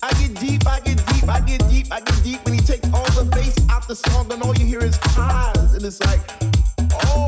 I get deep, I get deep, I get deep, I get deep when he takes all the bass out the song, and all you hear is highs, and it's like, oh.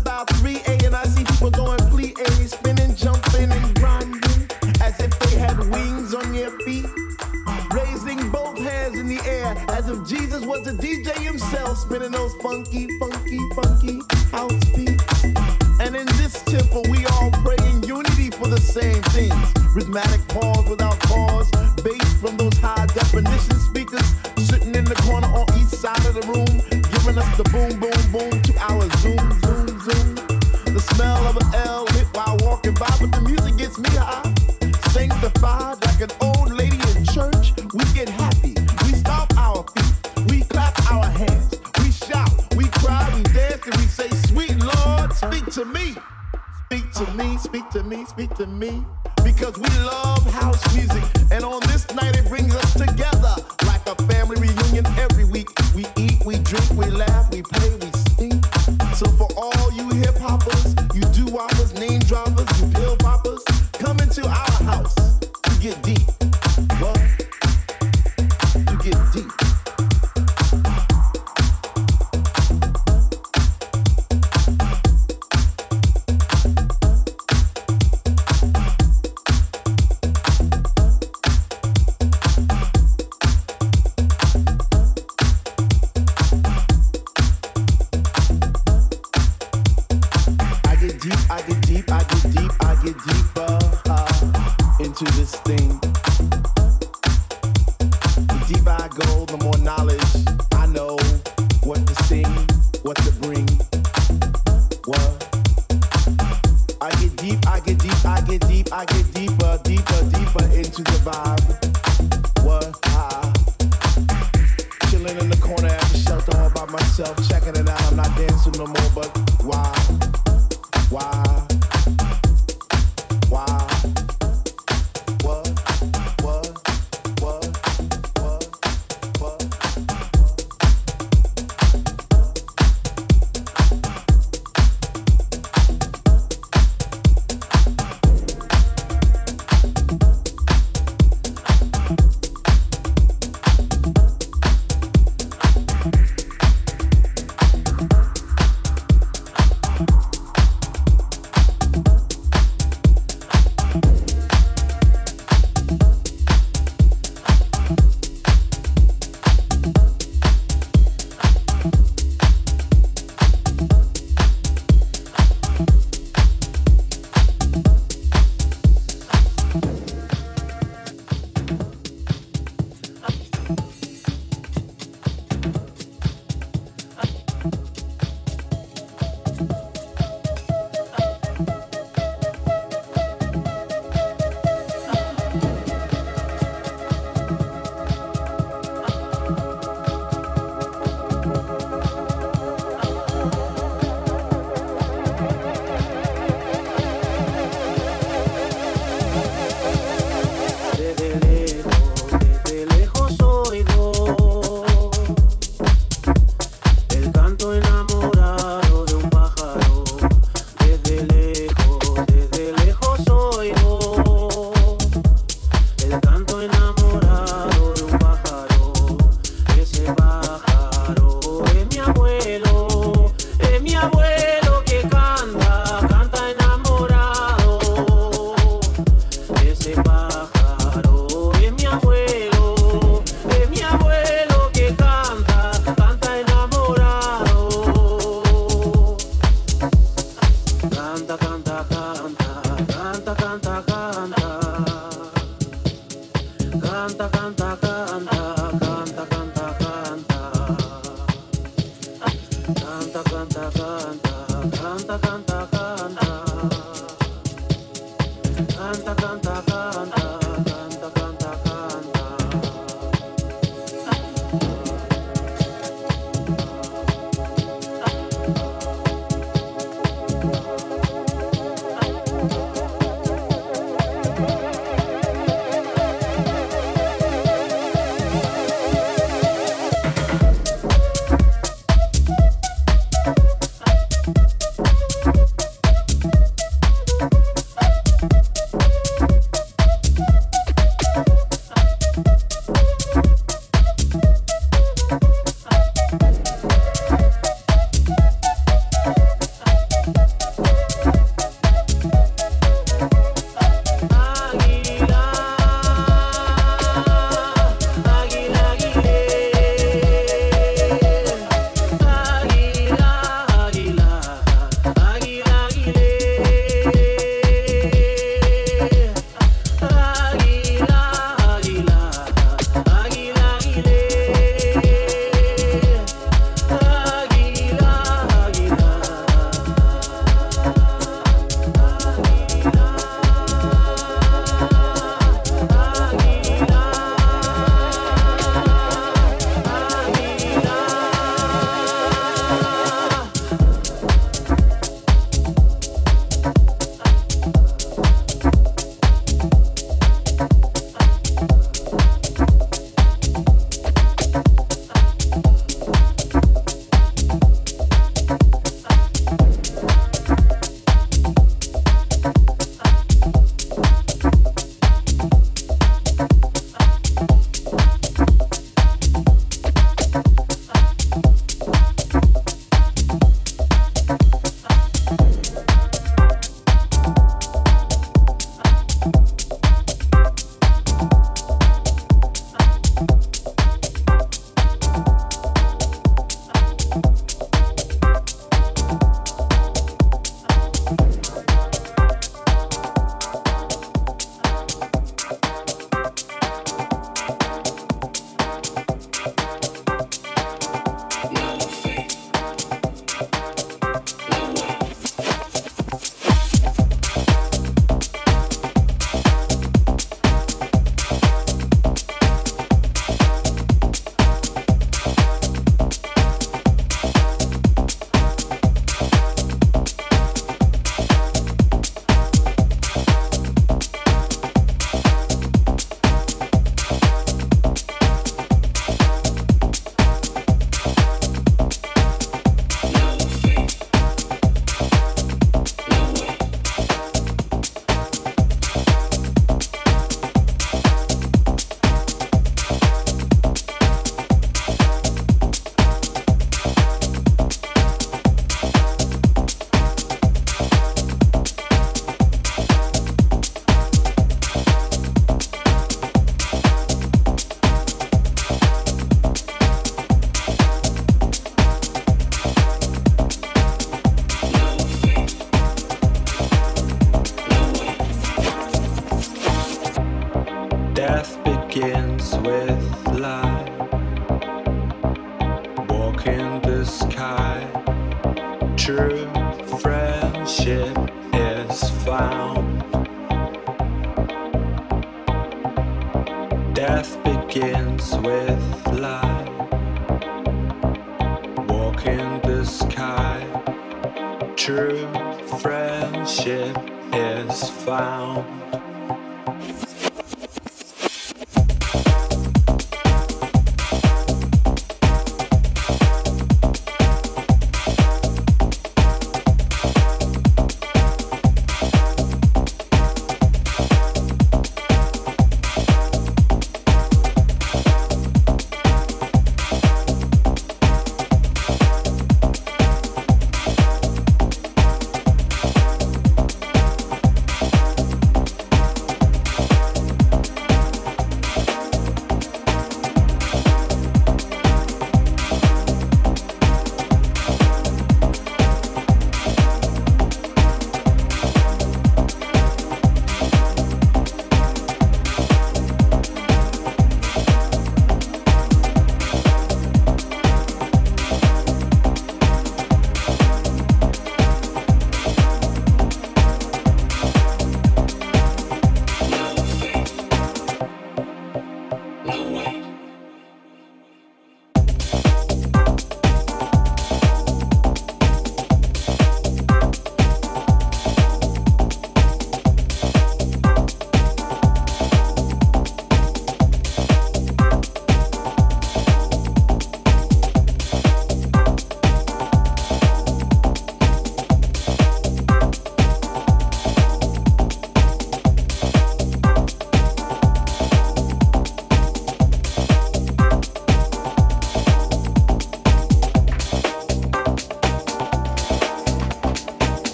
About 3A and I see people going plie A, spinning, jumping, and grinding as if they had wings on their feet. Raising both hands in the air as if Jesus was a DJ himself, spinning those funky, funky, funky house beats.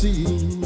see.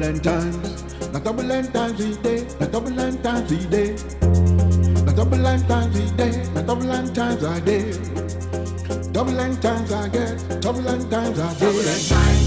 turbulent times. Not turbulent times we day. Not turbulent times we day. Not turbulent times we day. Not turbulent times I day. Turbulent times I get. Turbulent times I day. Turbulent times.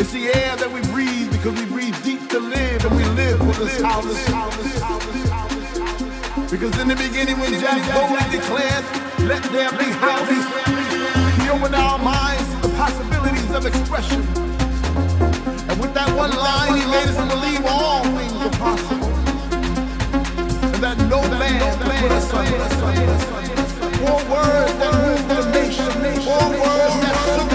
It's the air that we breathe because we breathe deep to live and we live for this house. Because in the beginning when Jack boldly declared, let there be house, he opened our minds to the possibilities of expression. And with that one line, he made us believe all things are possible. And that no man can put us under. Four words that moved the nation. Four words that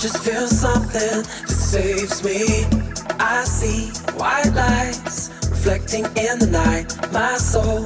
just feel something that saves me. I see white lights reflecting in the night. My soul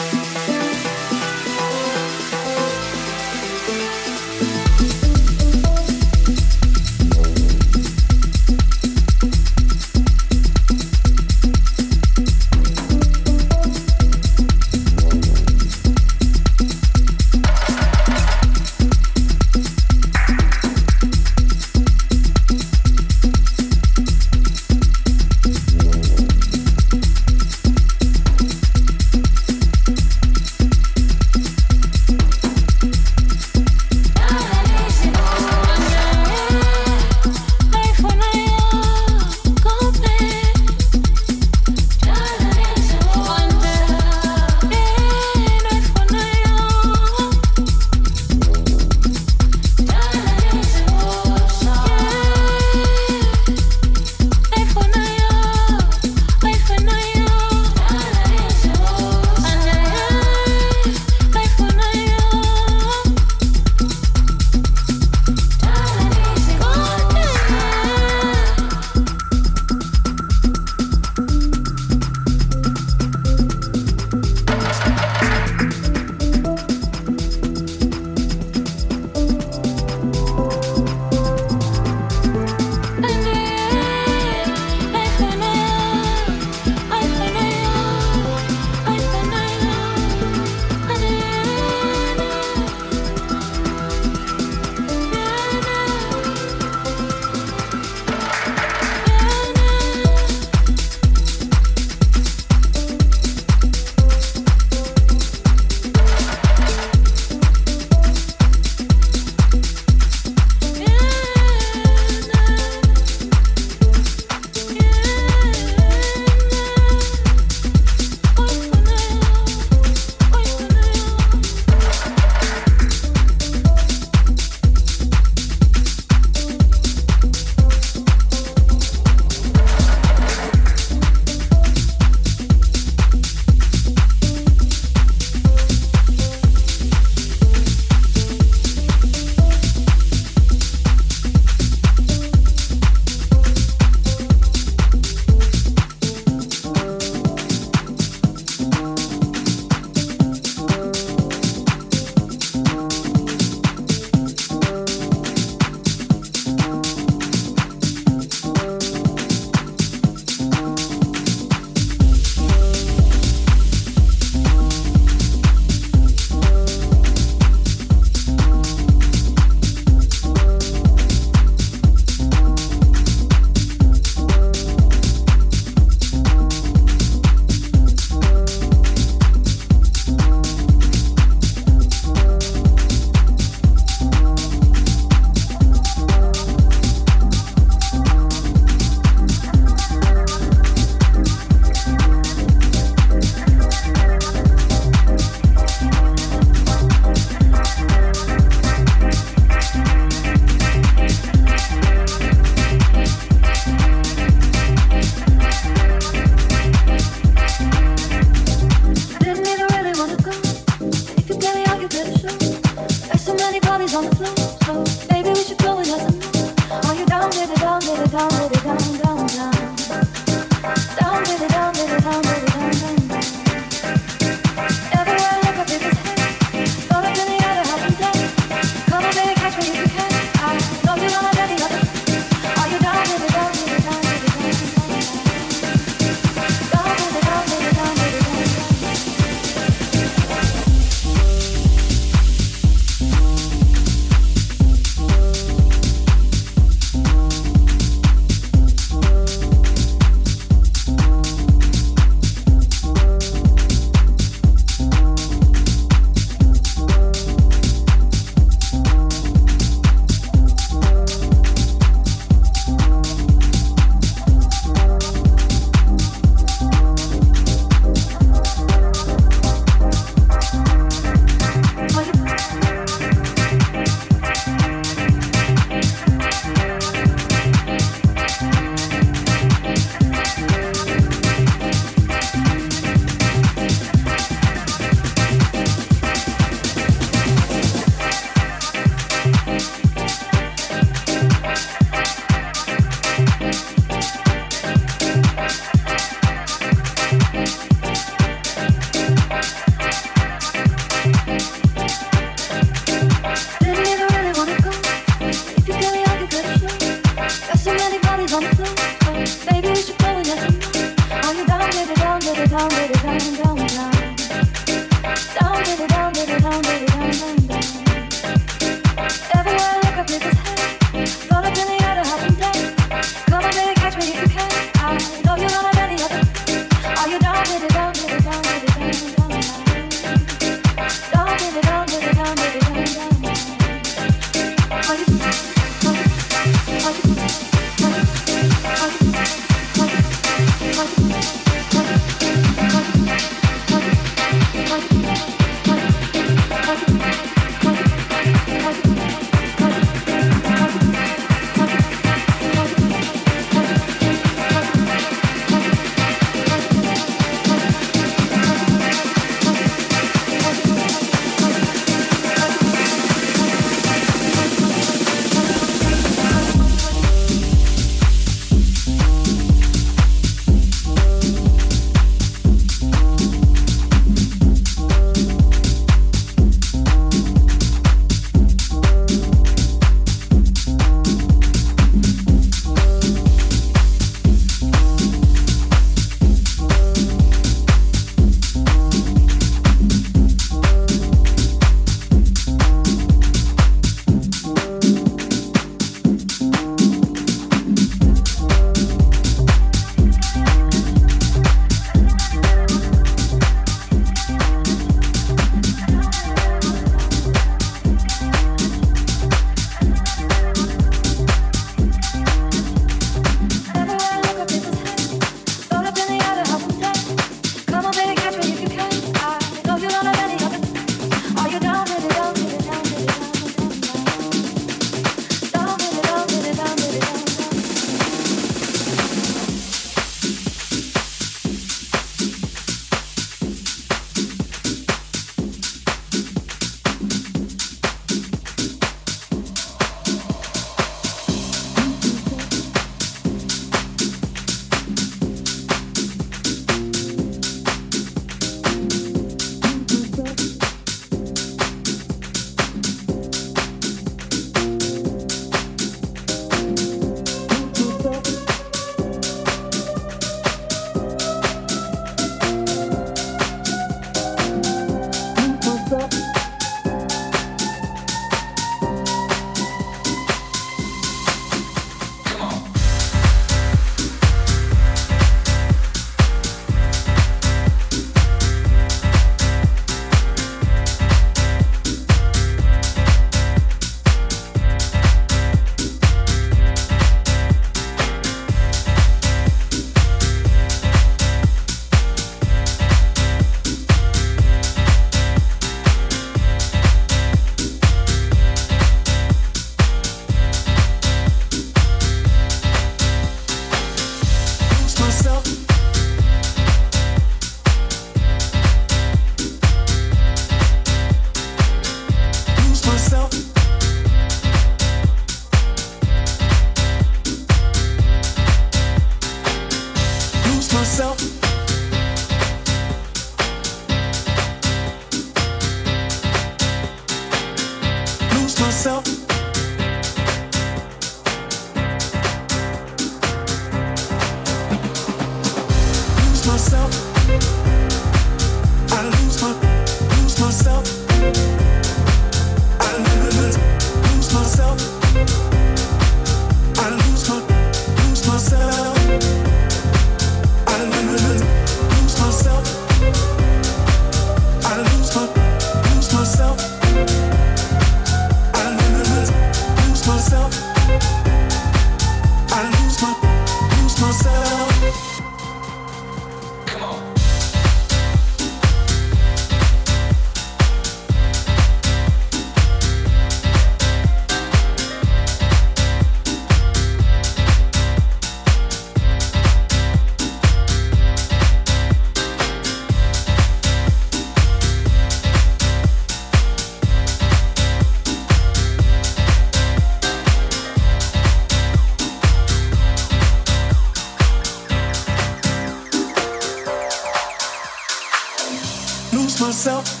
myself.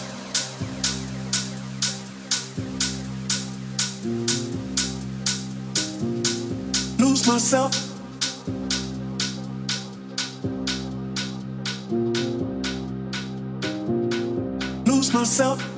Lose myself. Lose myself.